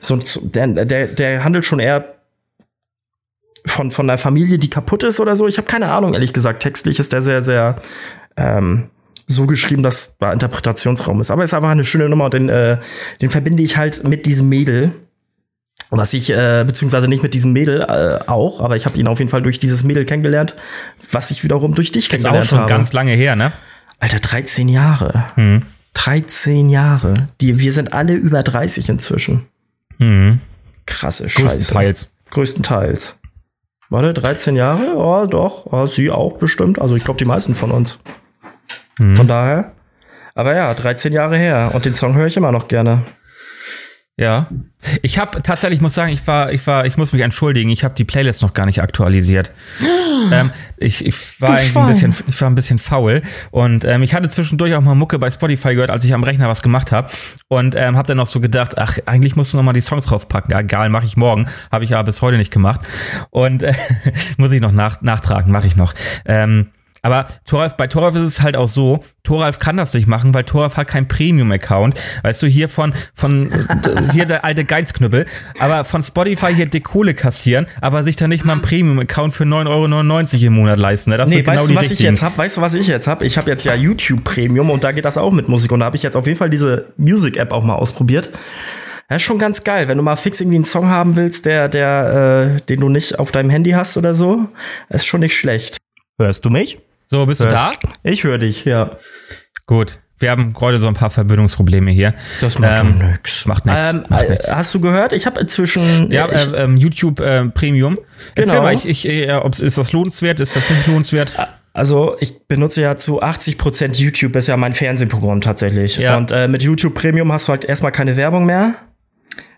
so, der, der, der handelt schon eher von, von einer Familie, die kaputt ist oder so. Ich habe keine Ahnung, ehrlich gesagt. Textlich ist der sehr, sehr ähm, so geschrieben, dass da Interpretationsraum ist. Aber es ist einfach eine schöne Nummer und den, äh, den verbinde ich halt mit diesem Mädel. Was ich, äh, beziehungsweise nicht mit diesem Mädel äh, auch, aber ich habe ihn auf jeden Fall durch dieses Mädel kennengelernt, was ich wiederum durch dich Ist auch kennengelernt schon habe. ganz lange her, ne? Alter, 13 Jahre. Mhm. 13 Jahre. Die, wir sind alle über 30 inzwischen. Mhm. Krasse Scheiße. Größtenteils. Größtenteils. Warte, 13 Jahre? Oh, doch. Oh, sie auch bestimmt. Also ich glaube, die meisten von uns. Mhm. Von daher. Aber ja, 13 Jahre her. Und den Song höre ich immer noch gerne. Ja. Ich habe tatsächlich, ich muss sagen, ich war, ich war, ich muss mich entschuldigen, ich habe die Playlist noch gar nicht aktualisiert. ähm, ich, ich war ein bisschen, ich war ein bisschen faul und ähm, ich hatte zwischendurch auch mal Mucke bei Spotify gehört, als ich am Rechner was gemacht habe und ähm, habe dann noch so gedacht, ach, eigentlich musst du noch mal die Songs draufpacken. Ja, egal, mache ich morgen, habe ich aber bis heute nicht gemacht und äh, muss ich noch nach, nachtragen, mache ich noch. Ähm, aber Thoralf, bei Thoralf ist es halt auch so, Thoralf kann das nicht machen, weil Thoralf hat keinen Premium-Account. Weißt du, hier von, von äh, hier der alte Geizknüppel, aber von Spotify hier dick Kohle kassieren, aber sich dann nicht mal einen Premium-Account für 9,99 Euro im Monat leisten. Ne? Das Nee, genau weißt die du, was ich richtigen. jetzt habe? Weißt du, was ich jetzt habe? Ich habe jetzt ja YouTube Premium und da geht das auch mit Musik. Und da habe ich jetzt auf jeden Fall diese Music-App auch mal ausprobiert. Das ist schon ganz geil, wenn du mal fix irgendwie einen Song haben willst, der, der, äh, den du nicht auf deinem Handy hast oder so, ist schon nicht schlecht. Hörst du mich? So, bist du da? Ich höre dich, ja. Gut. Wir haben heute so ein paar Verbindungsprobleme hier. Das macht Ähm, nix. Macht nichts. Ähm, äh, hast du gehört? Ich habe inzwischen. Ja, ich, äh, ähm, YouTube äh, Premium. Erzähl Genau. mal, ich, ich, äh, ist das lohnenswert? Ist das nicht lohnenswert? Also ich benutze ja zu 80% YouTube, ist ja mein Fernsehprogramm tatsächlich. Ja. Und äh, mit YouTube Premium hast du halt erstmal keine Werbung mehr.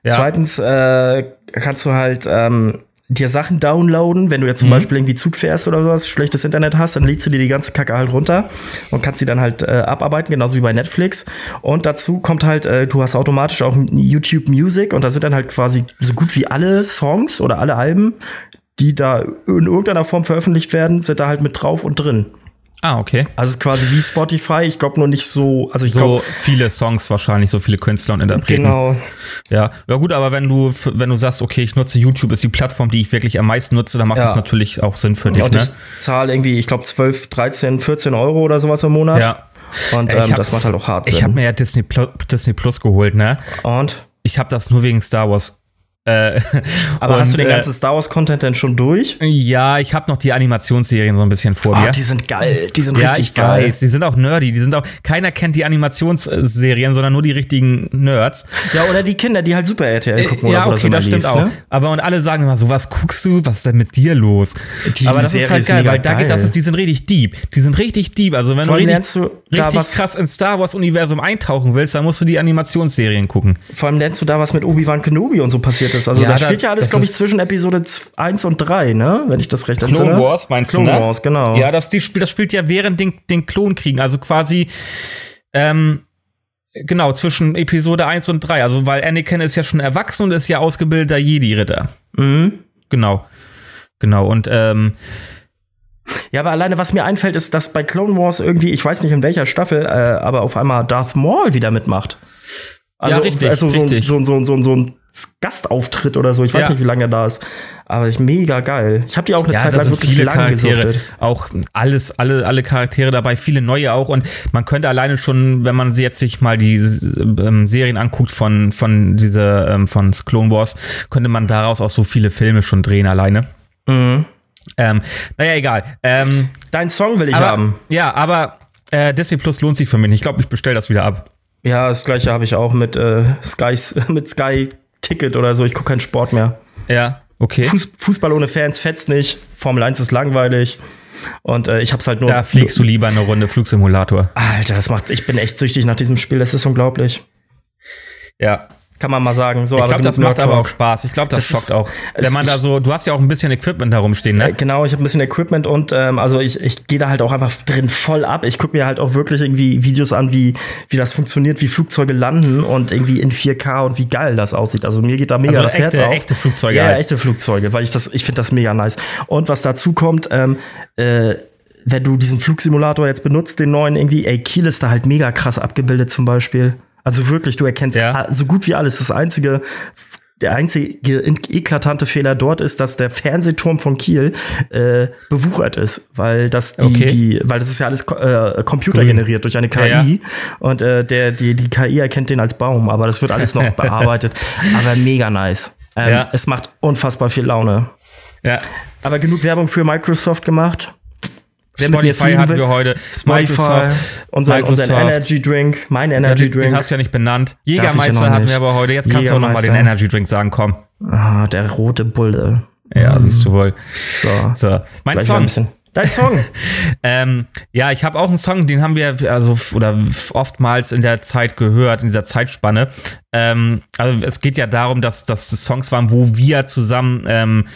Ja. Zweitens äh, kannst du halt ähm, dir Sachen downloaden, wenn du jetzt zum Mhm. Beispiel irgendwie Zug fährst oder sowas, schlechtes Internet hast, dann lädst du dir die ganze Kacke halt runter und kannst sie dann halt äh, abarbeiten, genauso wie bei Netflix. Und dazu kommt halt, äh, du hast automatisch auch YouTube Music und da sind dann halt quasi so gut wie alle Songs oder alle Alben, die da in irgendeiner Form veröffentlicht werden, sind da halt mit drauf und drin. Ah, okay. Also quasi wie Spotify, ich glaube nur nicht so, also ich So glaube viele Songs wahrscheinlich, so viele Künstler und Interpreten. genau. Ja, ja gut, aber wenn du wenn du sagst, okay, ich nutze YouTube, ist die Plattform, die ich wirklich am meisten nutze, dann macht Ja. es natürlich auch Sinn für dich, Und ne? ich zahle irgendwie, ich glaube 12, 13, 14 Euro oder sowas im Monat. Ja. Und ähm, hab- das macht halt auch hart Sinn. Ich habe mir ja Disney Plus, Disney Plus geholt, ne? und? Ich habe das nur wegen Star Wars. Äh, Aber hast du den äh, ganzen Star Wars Content denn schon durch? Ja, ich habe noch die Animationsserien so ein bisschen vor Ah, mir. die sind geil. Die sind ja, richtig ich geil. weiß, die sind auch nerdy, die sind auch keiner kennt die Animationsserien, sondern nur die richtigen Nerds. Ja, oder die Kinder, die halt Super RTL gucken ja, oder wo das okay, immer das stimmt lief, auch. Ne? Aber und alle sagen immer so, was guckst du? Was ist denn mit dir los? Die Aber das Serie ist halt geil, weil da geht das ist, die sind richtig deep. Die sind richtig deep. Also wenn Vor du richtig, du richtig krass ins Star Wars Universum eintauchen willst, dann musst du die Animationsserien gucken. Vor allem lernst du da, was mit Obi-Wan Kenobi und so passiert ist. Also Ja, das da- spielt ja alles, glaube ich, zwischen Episode 1 und 3, ne? Wenn ich das recht Clone entsinne. Wars meinst Clone du, ne? Wars, genau. Ja, das, die, spielt- das spielt ja während den, den Klonkriegen, also quasi ähm, genau zwischen Episode 1 und 3. Also weil Anakin ist ja schon erwachsen und ist ja ausgebildeter Jedi-Ritter. Mhm. Genau. Genau. Und ähm, Ja, aber alleine, was mir einfällt, ist, dass bei Clone Wars irgendwie, ich weiß nicht in welcher Staffel, äh, aber auf einmal Darth Maul wieder mitmacht. Also, Ja, richtig, also so, richtig. So, so, so, so ein Gastauftritt oder so. Ich weiß Ja. nicht, wie lange er da ist. Aber ich mega geil. Ich habe die auch eine ja, Zeit lang wirklich viele lange Charaktere, gesuchtet. auch alles, alle, alle Charaktere dabei, viele neue auch und man könnte alleine schon, wenn man sie jetzt sich mal die ähm, Serien anguckt von von dieser ähm, von Clone Wars, könnte man daraus auch so viele Filme schon drehen alleine. Mhm. Ähm, naja, egal. Ähm, Dein Song will ich aber, haben. Ja, aber äh, Disney Plus lohnt sich für mich. Ich glaube, ich bestelle das wieder ab. Ja, das gleiche habe ich auch mit äh, Sky, mit Sky Ticket oder so. Ich gucke keinen Sport mehr. Ja, okay. Fuß, Fußball ohne Fans fetzt nicht. Formel 1 ist langweilig. Und äh, ich hab's halt nur. Da fliegst du lieber eine Runde Flugsimulator. Alter, das macht. Ich bin echt süchtig nach diesem Spiel. Das ist unglaublich. Ja. Kann man mal sagen. So, Ich glaube, das macht aber auch Spaß. Ich glaube, das, Das ist- schockt auch. es- Wenn man da so, du hast ja auch ein bisschen Equipment da rumstehen, ne? Genau, ich habe ein bisschen Equipment und ähm, also ich, ich gehe da halt auch einfach drin voll ab. Ich gucke mir halt auch wirklich irgendwie Videos an, wie, wie das funktioniert, wie Flugzeuge landen und irgendwie in 4K und wie geil das aussieht. Also mir geht da mega Also das echte- Herz auf. echte Flugzeuge Ja, halt. echte Flugzeuge, weil ich das, ich finde das mega nice. Und was dazu kommt, ähm, äh, wenn du diesen Flugsimulator jetzt benutzt, den neuen irgendwie, ey, Kiel ist da halt mega krass abgebildet zum Beispiel. Also wirklich, du erkennst Ja. so gut wie alles. Das einzige der einzige eklatante Fehler dort ist, dass der Fernsehturm von Kiel äh, bewuchert ist, weil das die, Okay. die, weil das ist ja alles äh, computergeneriert durch eine KI Ja, ja. und äh, der die die KI erkennt den als Baum, aber das wird alles noch bearbeitet, aber mega nice. Ähm, Ja. Es macht unfassbar viel Laune. Ja. Aber genug Werbung für Microsoft gemacht. Wer Spotify hatten wir heute. Spotify, Microsoft. Energy Drink, mein Ja, Energy den, den Drink. hast du ja nicht benannt. ja Jägermeister noch hatten wir aber heute. Jetzt kannst du auch nochmal den. Energy Drink sagen, komm. Ah, der rote Bulle. Ja, siehst du wohl. So. So, mein Song. Dein Song. Ähm, ja, ich habe auch einen Song, den haben wir also oder oftmals in der Zeit gehört, in dieser Zeitspanne. Ähm, also es geht ja darum, dass das Songs waren, wo wir zusammen ähm,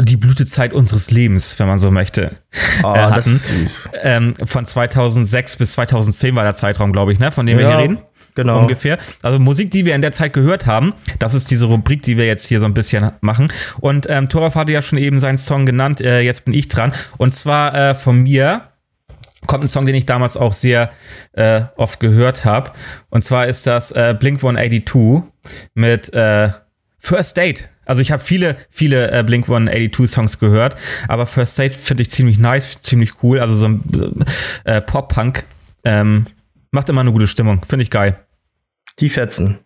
die Blütezeit unseres Lebens, wenn man so möchte, Oh, äh, das ist süß. Ähm, von 2006 bis 2010 war der Zeitraum, glaube ich, ne, von dem wir hier reden. genau. Ungefähr. Also Musik, die wir in der Zeit gehört haben, das ist diese Rubrik, die wir jetzt hier so ein bisschen machen. Und ähm, Toraf hatte ja schon eben seinen Song genannt, äh, jetzt bin ich dran. Und zwar äh, von mir kommt ein Song, den ich damals auch sehr äh, oft gehört habe. Und zwar ist das äh, Blink 182 mit äh, First Date. Also ich habe viele, viele äh, Blink 182 Songs gehört, aber First Date finde ich ziemlich nice, ziemlich cool. Also so ein äh, Pop-Punk. Ähm, macht immer eine gute Stimmung. Finde ich geil. Die Fetzen.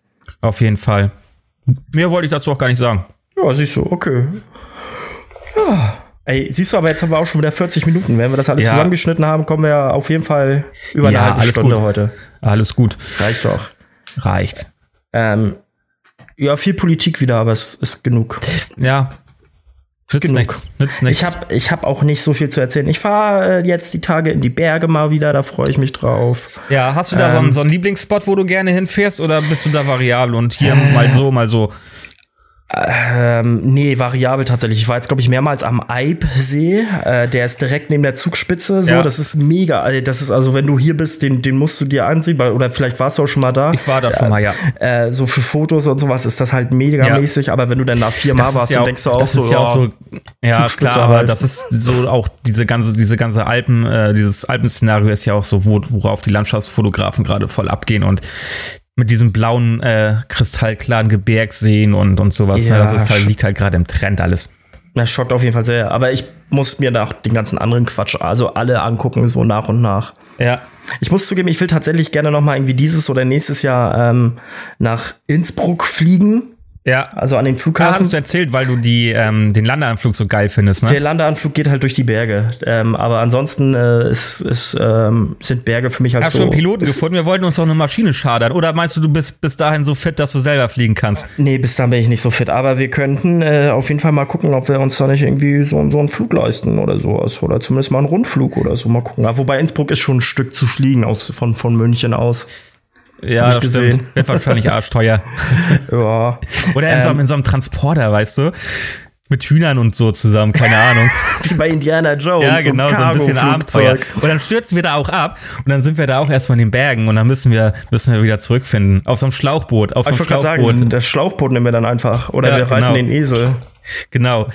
Auf jeden Fall. Mehr wollte ich dazu auch gar nicht sagen. Ja, siehst du, okay. Ja. Ey, siehst du, aber jetzt haben wir auch schon wieder 40 Minuten. Wenn wir das alles Ja. zusammengeschnitten haben, kommen wir auf jeden Fall über eine Ja, halbe alles Stunde gut. heute. Alles gut. Reicht doch. Reicht. Ähm, ja, viel Politik wieder, aber es ist genug. Ja. Nützt nichts. Nützt nichts. Ich habe ich hab auch nicht so viel zu erzählen. Ich fahre äh, jetzt die Tage in die Berge mal wieder, da freue ich mich drauf. ja, hast du da so, Ähm. einen, so einen Lieblingsspot, wo du gerne hinfährst oder bist du da variabel und hier mal so, mal so? Ähm, nee, variabel tatsächlich. Ich war jetzt, glaube ich, mehrmals am Eibsee. Äh, der ist direkt neben der Zugspitze. So, Ja. das ist mega. Also, Das ist also, wenn du hier bist, den, den musst du dir ansehen, weil, oder vielleicht warst du auch schon mal da. Ich war da schon mal, ja. Äh, so für Fotos und sowas ist das halt mega Ja. mäßig. Aber wenn du dann nach vier Mal Das warst, ja dann auch, denkst du auch das so, ist ja auch so, ja klar, aber halt. das ist so auch diese ganze, diese ganze Alpen, äh, dieses Alpenszenario ist ja auch so, wo, worauf die Landschaftsfotografen gerade voll abgehen und mit diesem blauen, äh, kristallklaren Gebirg sehen und, und sowas. Ja, ne, das ist halt, liegt halt gerade im Trend alles. Das schockt auf jeden Fall sehr. Aber ich muss mir nach den ganzen anderen Quatsch, also alle angucken, so nach und nach. Ja. Ich muss zugeben, ich will tatsächlich gerne noch mal irgendwie dieses oder nächstes Jahr ähm, nach Innsbruck fliegen, Ja. also an den Ah, Flughafen. hast du erzählt, weil du die, ähm, den Landeanflug so geil findest, ne? Der Landeanflug geht halt durch die Berge. Ähm, aber ansonsten äh, ist, ist, ähm, sind Berge für mich halt Hast so. einen Piloten gefunden? Wir wollten uns doch eine Maschine schadern. Oder meinst du, du bist bis dahin so fit, dass du selber fliegen kannst? Nee, bis dann bin ich nicht so fit. Aber wir könnten äh, auf jeden Fall mal gucken, ob wir uns da nicht irgendwie so, so einen Flug leisten oder sowas. Oder zumindest mal einen Rundflug oder so. Mal gucken. Ja, wobei Innsbruck ist schon ein Stück zu fliegen aus, von, von München aus. Ja, ich das gesehen. stimmt. Wird wahrscheinlich arschteuer. Ja. Oder in, so, einem- Ähm. in so einem Transporter, weißt du? Mit Hühnern und so zusammen, keine Ahnung. Wie bei Indiana Jones. ja, genau, so ein bisschen Abenteuer. Und dann stürzen wir da auch ab und dann sind wir da auch erstmal in den Bergen und dann müssen wir, müssen wir wieder zurückfinden. Auf so einem Schlauchboot, auf so Ich einem wollte gerade Schlauchboot. sagen, das Schlauchboot nehmen wir dann einfach. Oder Ja, wir reiten genau. den Esel. Genau.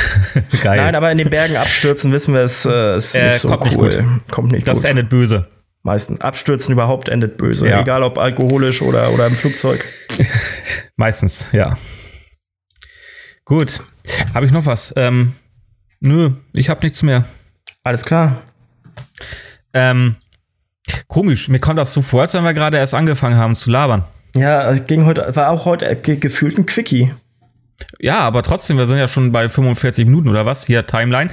Geil. Nein, aber in den Bergen abstürzen, wissen wir, es äh, ist Äh, nicht so kommt nicht cool. gut. Kommt nicht das gut. endet böse. Meistens. Abstürzen überhaupt endet böse. Ja. Egal ob alkoholisch oder, oder im Flugzeug. Meistens, ja. Gut. Habe ich noch was? Ähm, nö, ich habe nichts mehr. Alles klar. Ähm, komisch, mir kommt das so vor, als wenn wir gerade erst angefangen haben zu labern. Ja, ging heute, war auch heute ge gefühlt ein Quickie. Ja, aber trotzdem, wir sind ja schon bei 45 Minuten oder was? Hier, Timeline.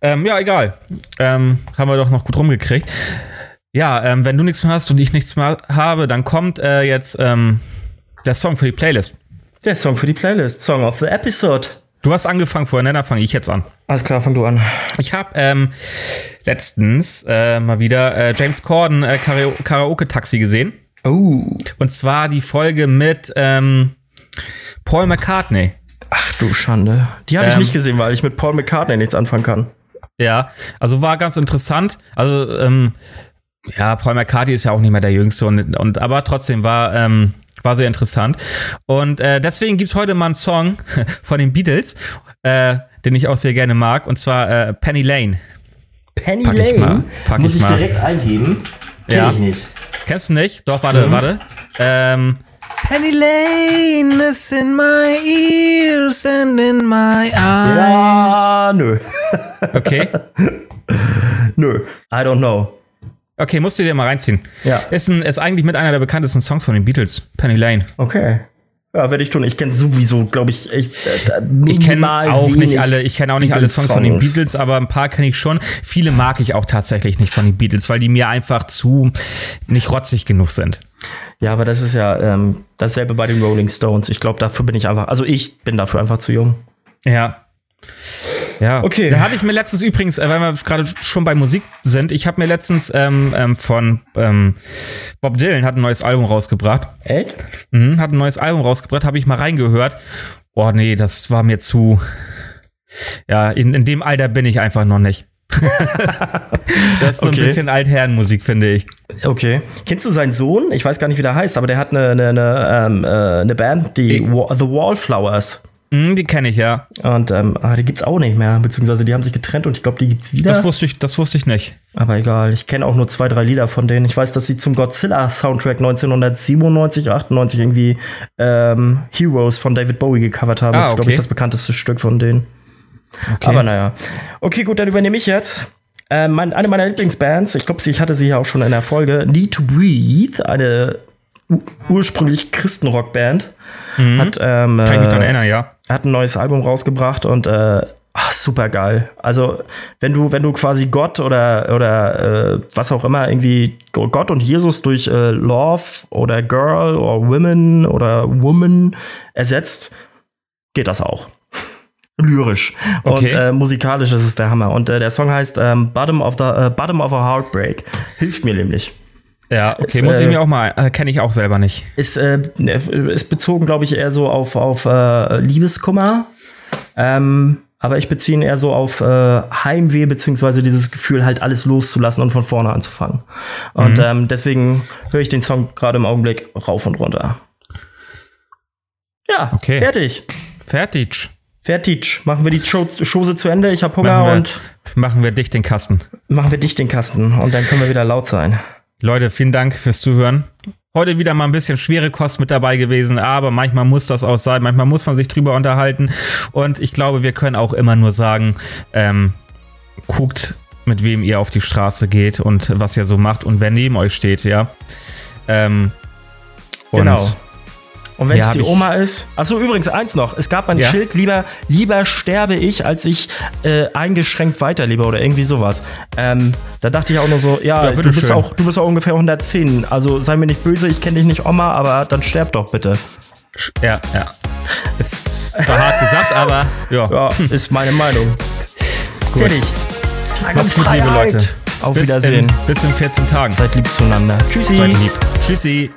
Ähm, ja, egal. Ähm, haben wir doch noch gut rumgekriegt. Ja, ähm, wenn du nichts mehr hast und ich nichts mehr habe, dann kommt äh, jetzt ähm, der Song für die Playlist. Der Song für die Playlist. Song of the Episode. Du hast angefangen vorhin, ne? dann fange ich jetzt an. Alles klar, fang du an. Ich habe ähm, letztens äh, mal wieder äh, James Corden äh, Karao- Karaoke-Taxi gesehen. Oh. Und zwar die Folge mit ähm, Paul McCartney. Ach du Schande. Die habe ich Ähm. nicht gesehen, weil ich mit Paul McCartney nichts anfangen kann. Ja, also war ganz interessant. Also, ähm, ja, Paul McCartney ist ja auch nicht mehr der Jüngste, und, und aber trotzdem war, ähm, war sehr interessant. Und äh, deswegen gibt's heute mal einen Song von den Beatles, äh, den ich auch sehr gerne mag, und zwar äh, Penny Lane. Penny Pack ich mal, pack Muss ich ich direkt eingeben. Kenn Ja. ich nicht. Kennst du nicht? Doch, warte, Mhm. warte. Ähm, Penny Lane is in my ears and in my eyes. Ja, nö. Okay. Nö. I don't know. Okay, musst du dir mal reinziehen. Ja. Ist, ein, ist eigentlich mit einer der bekanntesten Songs von den Beatles, Penny Lane. Okay. Ja, werde ich tun. Ich kenne sowieso, glaube ich, echt äh, Ich kenne auch nicht alle, ich kenne auch nicht alle Songs von den. Beatles, aber ein paar kenne ich schon. Viele mag ich auch tatsächlich nicht von den Beatles, weil die mir einfach zu nicht rotzig genug sind. Ja, aber das ist ja ähm, dasselbe bei den Rolling Stones. Ich glaube, dafür bin ich einfach, also ich bin dafür einfach zu jung. Ja. Ja, Okay. Da habe ich mir letztens übrigens, äh, weil wir gerade schon bei Musik sind, ich habe mir letztens ähm, ähm, von ähm, Bob Dylan hat ein neues Album rausgebracht. Echt? Mhm, hat ein neues Album rausgebracht, habe ich mal reingehört. Oh nee, das war mir zu. Ja, in, in dem Alter bin ich einfach noch nicht. das ist so Okay. ein bisschen Altherrenmusik, finde ich. Okay. Kennst du seinen Sohn? Ich weiß gar nicht, wie der heißt, aber der hat eine, eine, eine, ähm, äh, eine Band, die Wa- The Wallflowers. Mhm, die kenne ich ja. Und ähm, ah, die gibt's auch nicht mehr, beziehungsweise die haben sich getrennt und ich glaube, die gibt's wieder. Das wusste ich, das wusste ich nicht. Aber egal, ich kenne auch nur zwei, drei Lieder von denen. Ich weiß, dass sie zum Godzilla-Soundtrack 1997, 98 irgendwie ähm, Heroes von David Bowie gecovert haben. Ah, das ist, glaube okay. ich, das bekannteste Stück von denen. Okay. Aber naja. Okay, gut, dann übernehme ich jetzt. Ähm, mein, eine meiner Lieblingsbands, ich glaube, ich hatte sie ja auch schon in der Folge, Need to Breathe, eine ursprünglich Christenrockband, hat, ähm, Mhm. Kann ich mich daran äh, erinnern, ja. Hat ein neues Album rausgebracht und äh, ach, super geil. Also, wenn du, wenn du quasi Gott oder, oder äh, was auch immer, irgendwie Gott und Jesus durch äh, Love oder Girl oder Women oder Woman ersetzt, geht das auch. Lyrisch. Okay. Und äh, musikalisch ist es der Hammer. Und äh, der Song heißt ähm, Bottom, of the, äh, Bottom of a Heartbreak. Hilft mir nämlich. Ja, okay, Ist, muss ich äh, mir auch mal, äh, kenne ich auch selber nicht. Ist, äh, ne, ist bezogen, glaube ich, eher so auf, auf äh, Liebeskummer. Ähm, aber ich beziehe ihn eher so auf äh, Heimweh, beziehungsweise dieses Gefühl, halt alles loszulassen und von vorne anzufangen. Und Mhm. ähm, deswegen höre ich den Song gerade im Augenblick rauf und runter. Ja, Okay. fertig. Fertig. Fertig. Machen wir die Chose zu Ende. Ich habe Hunger Machen wir, und machen wir dicht den Kasten. machen wir dicht den Kasten. Und dann können wir wieder laut sein. Leute, vielen Dank fürs Zuhören. Heute wieder mal ein bisschen schwere Kost mit dabei gewesen, aber manchmal muss das auch sein, manchmal muss man sich drüber unterhalten. Und ich glaube, wir können auch immer nur sagen, ähm, guckt, mit wem ihr auf die Straße geht und was ihr so macht und wer neben euch steht, ja. Ähm, Genau. Und wenn es Ja, die Oma ist. Achso, übrigens eins noch. Es gab ein Ja. Schild, lieber, lieber sterbe ich, als ich äh, eingeschränkt weiterlebe oder irgendwie sowas. Ähm, da dachte ich auch nur so, ja, Ja, du, bist auch, du bist auch ungefähr 110. Also sei mir nicht böse, ich kenne dich nicht Oma, aber dann sterb doch bitte. Ja, ja. Ist war hart gesagt, aber ja. Ja, ist meine Meinung. Gut. Fertig. Macht's gut, liebe Leute. Auf Bis Wiedersehen. In, bis in 14 Tagen. Seid lieb zueinander. Tschüssi. Seid lieb. Tschüssi.